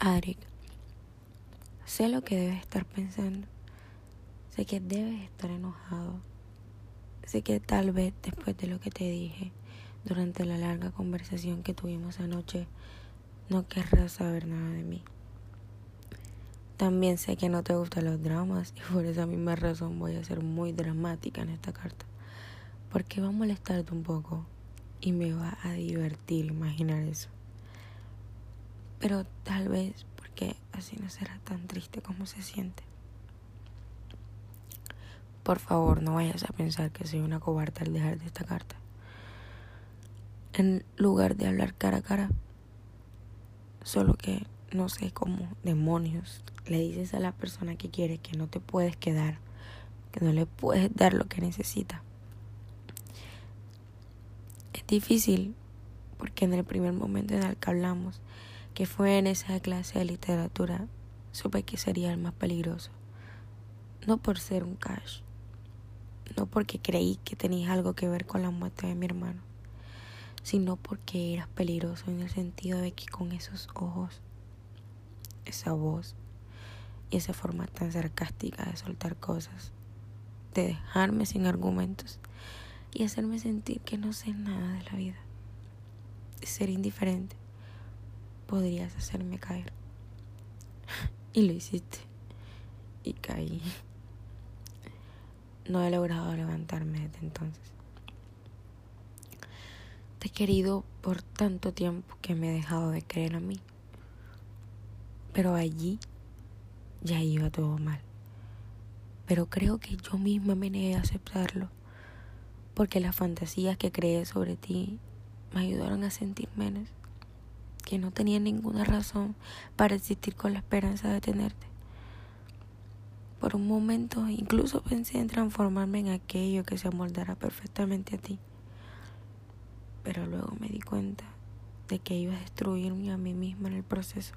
Adric, sé lo que debes estar pensando. Sé que debes estar enojado. Sé que tal vez después de lo que te dije durante la larga conversación que tuvimos anoche, no querrás saber nada de mí. También sé que no te gustan los dramas y por esa misma razón voy a ser muy dramática en esta carta. Porque va a molestarte un poco y me va a divertir imaginar eso. Pero tal vez porque así no será tan triste como se siente. Por favor, no vayas a pensar que soy una cobarde al dejar de esta carta. En lugar de hablar cara a cara, solo que no sé cómo demonios le dices a la persona que quieres que no te puedes quedar, que no le puedes dar lo que necesita. Es difícil porque en el primer momento en el que hablamos, que fue en esa clase de literatura, supe que sería el más peligroso. No por ser un cash, no porque creí que tenías algo que ver con la muerte de mi hermano, sino porque eras peligroso en el sentido de que con esos ojos, esa voz y esa forma tan sarcástica de soltar cosas, de dejarme sin argumentos y hacerme sentir que no sé nada de la vida, de ser indiferente, podrías hacerme caer. y lo hiciste. Y caí. No he logrado levantarme desde entonces. Te he querido por tanto tiempo que me he dejado de creer a mí. Pero allí ya iba todo mal. Pero creo que yo misma me negué a aceptarlo, porque las fantasías que creé sobre ti me ayudaron a sentir menos, que no tenía ninguna razón para existir con la esperanza de tenerte. Por un momento incluso pensé en transformarme en aquello que se amoldara perfectamente a ti, pero luego me di cuenta de que iba a destruirme a mí misma en el proceso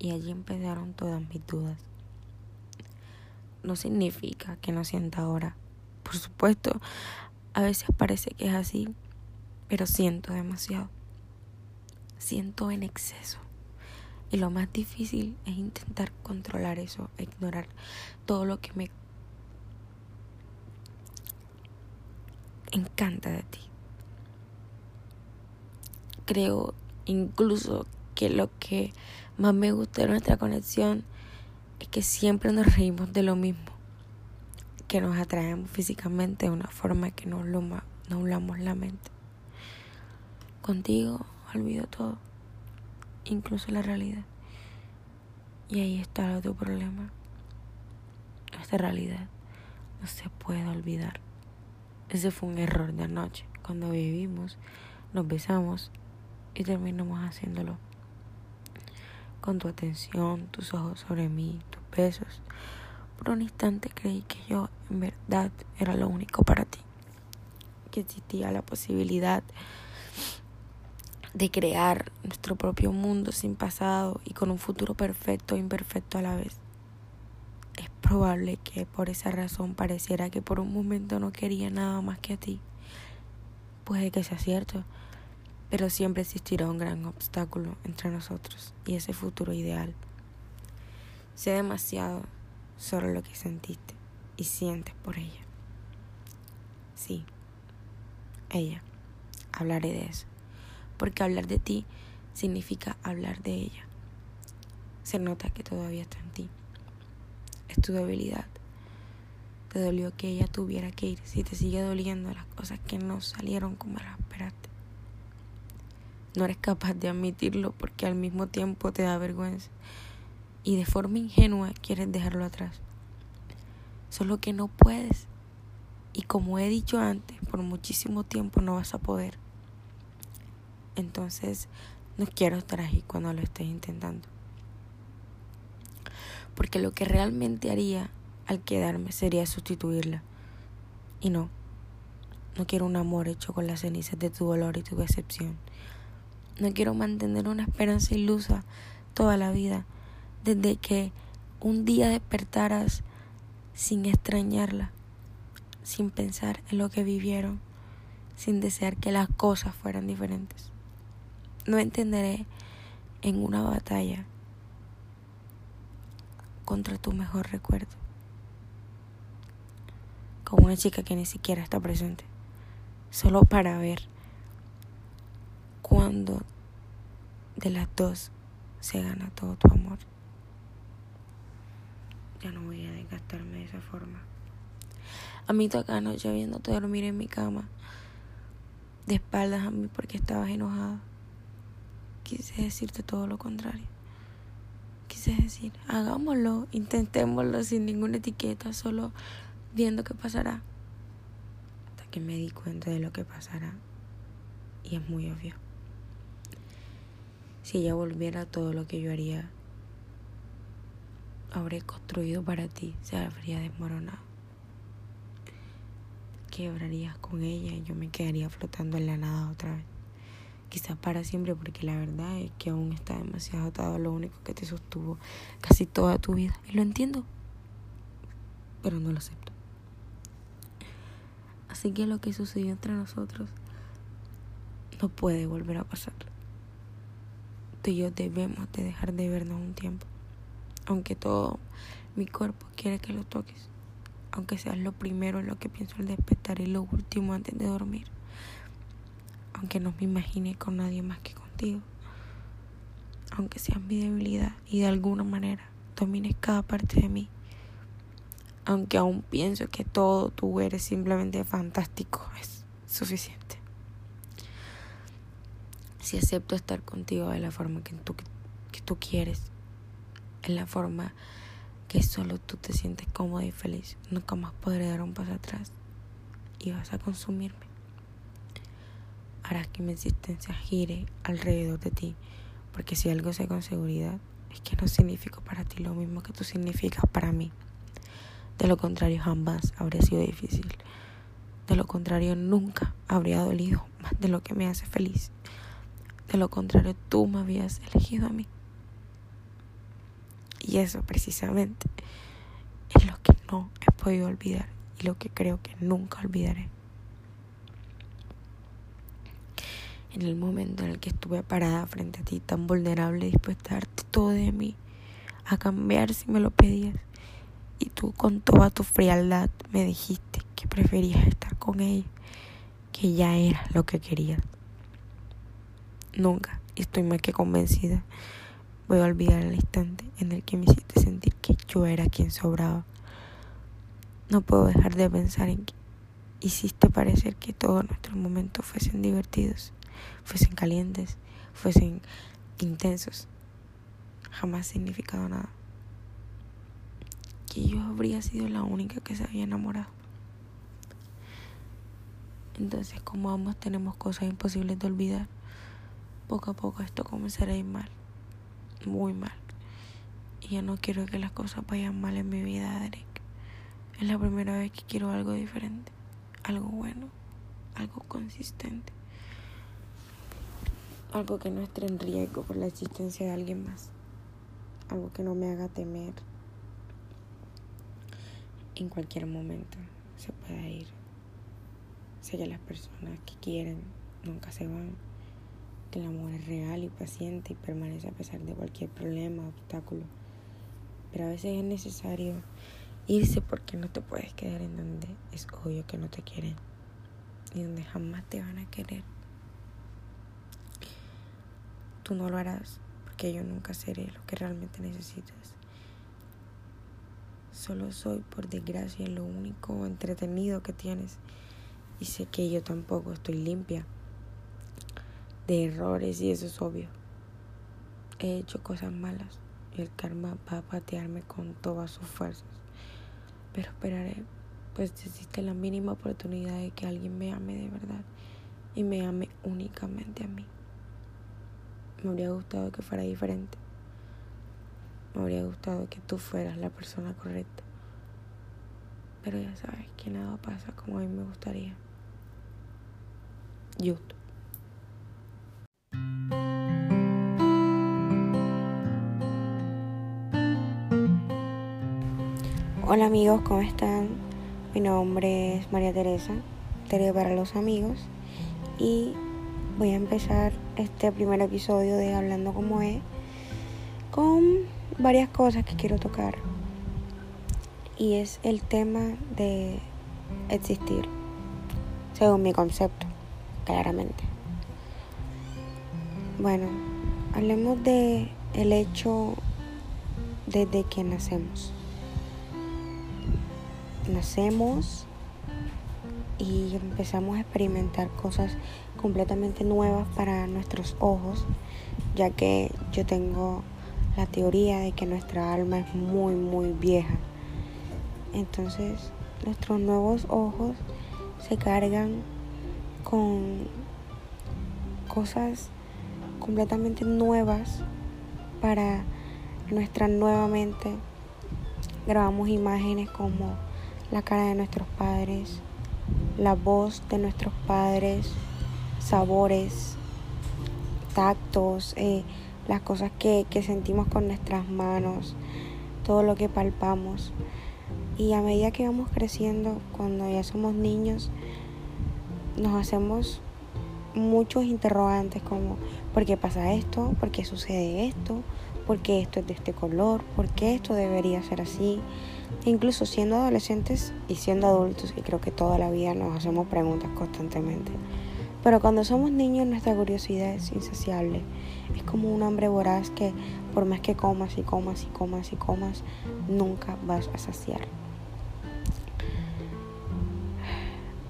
y allí empezaron todas mis dudas. No significa que no sienta ahora. Por supuesto, a veces parece que es así, pero siento demasiado. Siento en exceso. Y lo más difícil es intentar controlar eso, ignorar todo lo que me encanta de ti. Creo incluso que lo que más me gusta de nuestra conexión es que siempre nos reímos de lo mismo, que nos atraemos físicamente de una forma que no nublamos la mente. Contigo olvido todo, incluso la realidad. Y ahí está tu problema. Nuestra realidad no se puede olvidar. Ese fue un error de anoche, cuando vivimos, nos besamos y terminamos haciéndolo con tu atención, tus ojos sobre mí, tus besos. Por un instante creí que yo en verdad era lo único para ti, que existía la posibilidad de crear nuestro propio mundo sin pasado y con un futuro perfecto e imperfecto a la vez. Es probable que por esa razón pareciera que por un momento no quería nada más que a ti. Puede que sea cierto, pero siempre existirá un gran obstáculo entre nosotros y ese futuro ideal. Sé demasiado sobre lo que sentiste y sientes por ella. Sí, ella. Hablaré de eso. Porque hablar de ti significa hablar de ella. Se nota que todavía está en ti. Es tu debilidad. Te dolió que ella tuviera que ir si te sigue doliendo las cosas que no salieron como las esperaste. No eres capaz de admitirlo porque al mismo tiempo te da vergüenza y de forma ingenua quieres dejarlo atrás. Solo que no puedes. Y como he dicho antes, por muchísimo tiempo no vas a poder. Entonces, no quiero estar ahí cuando lo estés intentando. Porque lo que realmente haría al quedarme sería sustituirla. Y no, no quiero un amor hecho con las cenizas de tu dolor y tu decepción. No quiero mantener una esperanza ilusa toda la vida, desde que un día despertaras sin extrañarla, sin pensar en lo que vivieron, sin desear que las cosas fueran diferentes. No entenderé en una batalla contra tu mejor recuerdo. Con una chica que ni siquiera está presente. Solo para ver cuando de las dos se gana todo tu amor. Ya no voy a desgastarme de esa forma. A mí toca anoche viéndote dormir en mi cama, de espaldas a mí porque estabas enojada. Quise decirte todo lo contrario. Quise decir, hagámoslo, intentémoslo sin ninguna etiqueta, solo viendo qué pasará. Hasta que me di cuenta de lo que pasará. Y es muy obvio. Si ella volviera todo lo que yo haría, habré construido para ti, se habría desmoronado. Quebrarías con ella y yo me quedaría flotando en la nada otra vez. Quizás para siempre, porque la verdad es que aún está demasiado atado a lo único que te sostuvo casi toda tu vida. Y lo entiendo, pero no lo acepto. Así que lo que sucedió entre nosotros no puede volver a pasar. Tú y yo debemos de dejar de vernos un tiempo aunque todo mi cuerpo quiere que lo toques, aunque seas lo primero en lo que pienso al despertar y lo último antes de dormir, aunque no me imagine con nadie más que contigo, aunque seas mi debilidad y de alguna manera domines cada parte de mí, aunque aún pienso que todo tú eres simplemente fantástico, es suficiente. Si acepto estar contigo de la forma que tú, que tú quieres, en la forma que solo tú te sientes cómoda y feliz. Nunca más podré dar un paso atrás y vas a consumirme. Harás que mi existencia gire alrededor de ti, porque si algo sé con seguridad es que no significo para ti lo mismo que tú significas para mí. De lo contrario, jamás habría sido difícil. De lo contrario, nunca habría dolido más de lo que me hace feliz. De lo contrario, tú me habías elegido a mí. Y eso precisamente es lo que no he podido olvidar y lo que creo que nunca olvidaré. En el momento en el que estuve parada frente a ti, tan vulnerable, dispuesta a darte todo de mí, a cambiar si me lo pedías, y tú con toda tu frialdad me dijiste que preferías estar con ella, que ya era lo que querías. Nunca, estoy más que convencida Voy a olvidar el instante en el que me hiciste sentir que yo era quien sobraba. No puedo dejar de pensar en que hiciste parecer que todos nuestros momentos fuesen divertidos, fuesen calientes, fuesen intensos. Jamás significado nada. Que yo habría sido la única que se había enamorado. Entonces, como ambos tenemos cosas imposibles de olvidar, poco a poco esto comenzará a ir mal muy mal. Y ya no quiero que las cosas vayan mal en mi vida, Derek. Es la primera vez que quiero algo diferente, algo bueno, algo consistente. Algo que no esté en riesgo por la existencia de alguien más. Algo que no me haga temer. En cualquier momento se pueda ir. Sé que las personas que quieren nunca se van que el amor es real y paciente y permanece a pesar de cualquier problema, obstáculo. Pero a veces es necesario irse porque no te puedes quedar en donde es obvio que no te quieren y donde jamás te van a querer. Tú no lo harás porque yo nunca seré lo que realmente necesitas. Solo soy, por desgracia, lo único entretenido que tienes y sé que yo tampoco estoy limpia de errores y eso es obvio. He hecho cosas malas y el karma va a patearme con todas sus fuerzas. Pero esperaré, pues existe la mínima oportunidad de que alguien me ame de verdad y me ame únicamente a mí. Me habría gustado que fuera diferente. Me habría gustado que tú fueras la persona correcta. Pero ya sabes que nada pasa como a mí me gustaría. Justo. Hola amigos, ¿cómo están? Mi nombre es María Teresa, Tere para los amigos, y voy a empezar este primer episodio de Hablando como es con varias cosas que quiero tocar. Y es el tema de existir, según mi concepto, claramente. Bueno, hablemos de el hecho desde que nacemos. Nacemos y empezamos a experimentar cosas completamente nuevas para nuestros ojos, ya que yo tengo la teoría de que nuestra alma es muy, muy vieja. Entonces, nuestros nuevos ojos se cargan con cosas completamente nuevas para nuestra nueva mente. Grabamos imágenes como la cara de nuestros padres, la voz de nuestros padres, sabores, tactos, eh, las cosas que, que sentimos con nuestras manos, todo lo que palpamos. Y a medida que vamos creciendo, cuando ya somos niños, nos hacemos muchos interrogantes como ¿por qué pasa esto? ¿Por qué sucede esto? ¿Por qué esto es de este color? ¿Por qué esto debería ser así? Incluso siendo adolescentes y siendo adultos, y creo que toda la vida nos hacemos preguntas constantemente. Pero cuando somos niños nuestra curiosidad es insaciable. Es como un hambre voraz que por más que comas y comas y comas y comas, nunca vas a saciar.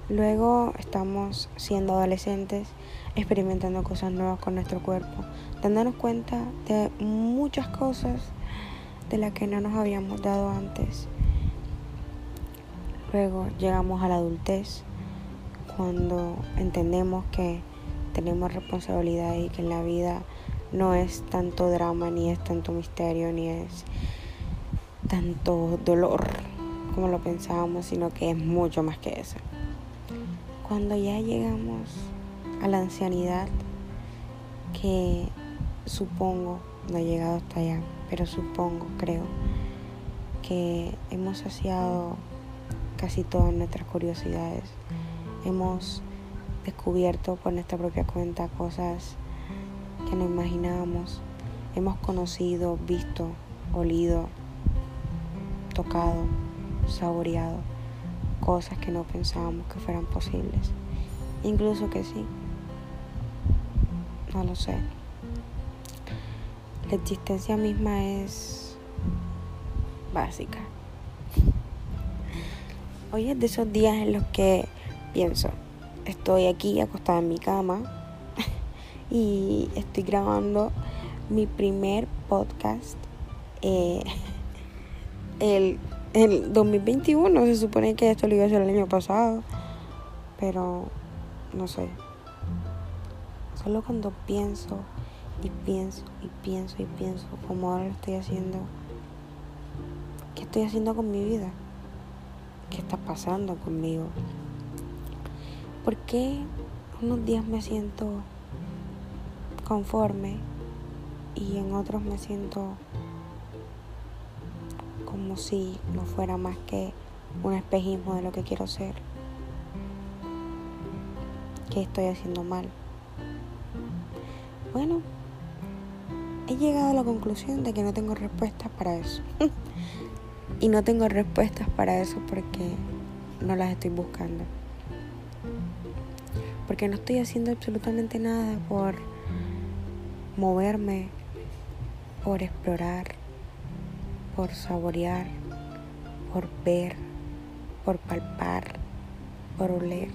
Luego estamos siendo adolescentes, experimentando cosas nuevas con nuestro cuerpo, dándonos cuenta de muchas cosas de las que no nos habíamos dado antes. Luego llegamos a la adultez, cuando entendemos que tenemos responsabilidad y que en la vida no es tanto drama, ni es tanto misterio, ni es tanto dolor como lo pensábamos, sino que es mucho más que eso. Cuando ya llegamos a la ancianidad, que supongo, no he llegado hasta allá, pero supongo, creo, que hemos saciado casi todas nuestras curiosidades. Hemos descubierto por nuestra propia cuenta cosas que no imaginábamos. Hemos conocido, visto, olido, tocado, saboreado cosas que no pensábamos que fueran posibles. Incluso que sí. No lo sé. La existencia misma es básica. Hoy es de esos días en los que pienso, estoy aquí acostada en mi cama y estoy grabando mi primer podcast eh, el el 2021. Se supone que esto lo iba a hacer el año pasado. Pero no sé. Solo cuando pienso y pienso y pienso y pienso como ahora lo estoy haciendo. ¿Qué estoy haciendo con mi vida? ¿Qué está pasando conmigo? ¿Por qué unos días me siento conforme y en otros me siento como si no fuera más que un espejismo de lo que quiero ser. ¿Qué estoy haciendo mal? Bueno, llegado a la conclusión de que no tengo respuestas para eso. y no tengo respuestas para eso porque no las estoy buscando. Porque no estoy haciendo absolutamente nada por moverme, por explorar, por saborear, por ver, por palpar, por oler.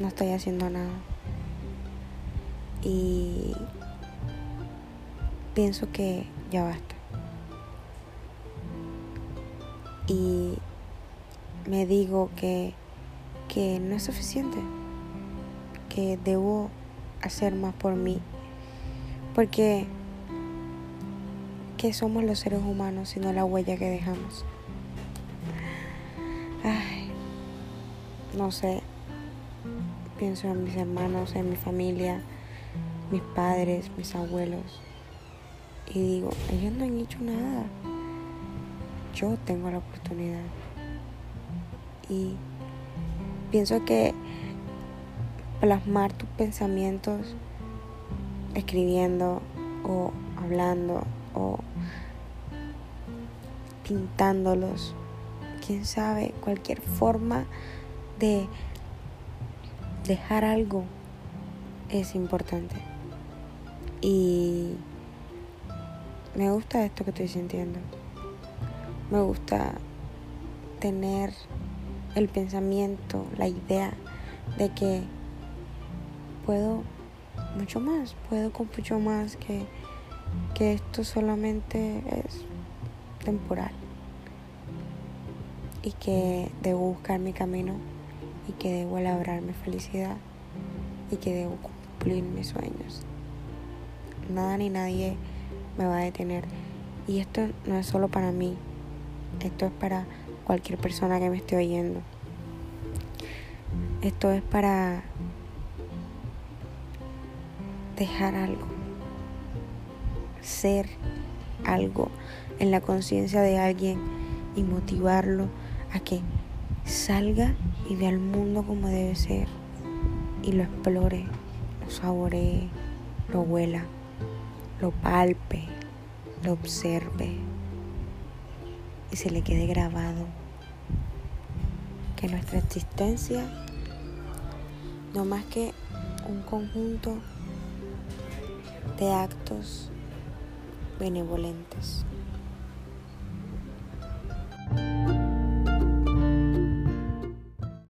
No estoy haciendo nada. Y pienso que ya basta. Y me digo que, que no es suficiente, que debo hacer más por mí. Porque somos los seres humanos, sino la huella que dejamos. Ay, no sé, pienso en mis hermanos, en mi familia, mis padres, mis abuelos. Y digo, ellos no han hecho nada. Yo tengo la oportunidad. Y pienso que plasmar tus pensamientos escribiendo o hablando o pintándolos. Quién sabe, cualquier forma de dejar algo es importante. Y me gusta esto que estoy sintiendo. Me gusta tener el pensamiento, la idea de que puedo mucho más, puedo con mucho más, que, que esto solamente es temporal y que debo buscar mi camino y que debo labrarme felicidad y que debo cumplir mis sueños. Nada ni nadie me va a detener. Y esto no es solo para mí, esto es para cualquier persona que me esté oyendo. Esto es para dejar algo, ser algo en la conciencia de alguien y motivarlo a que salga y vea el mundo como debe ser y lo explore, lo saboree, lo huela, lo palpe, lo observe y se le quede grabado que nuestra existencia no más que un conjunto de actos benevolentes.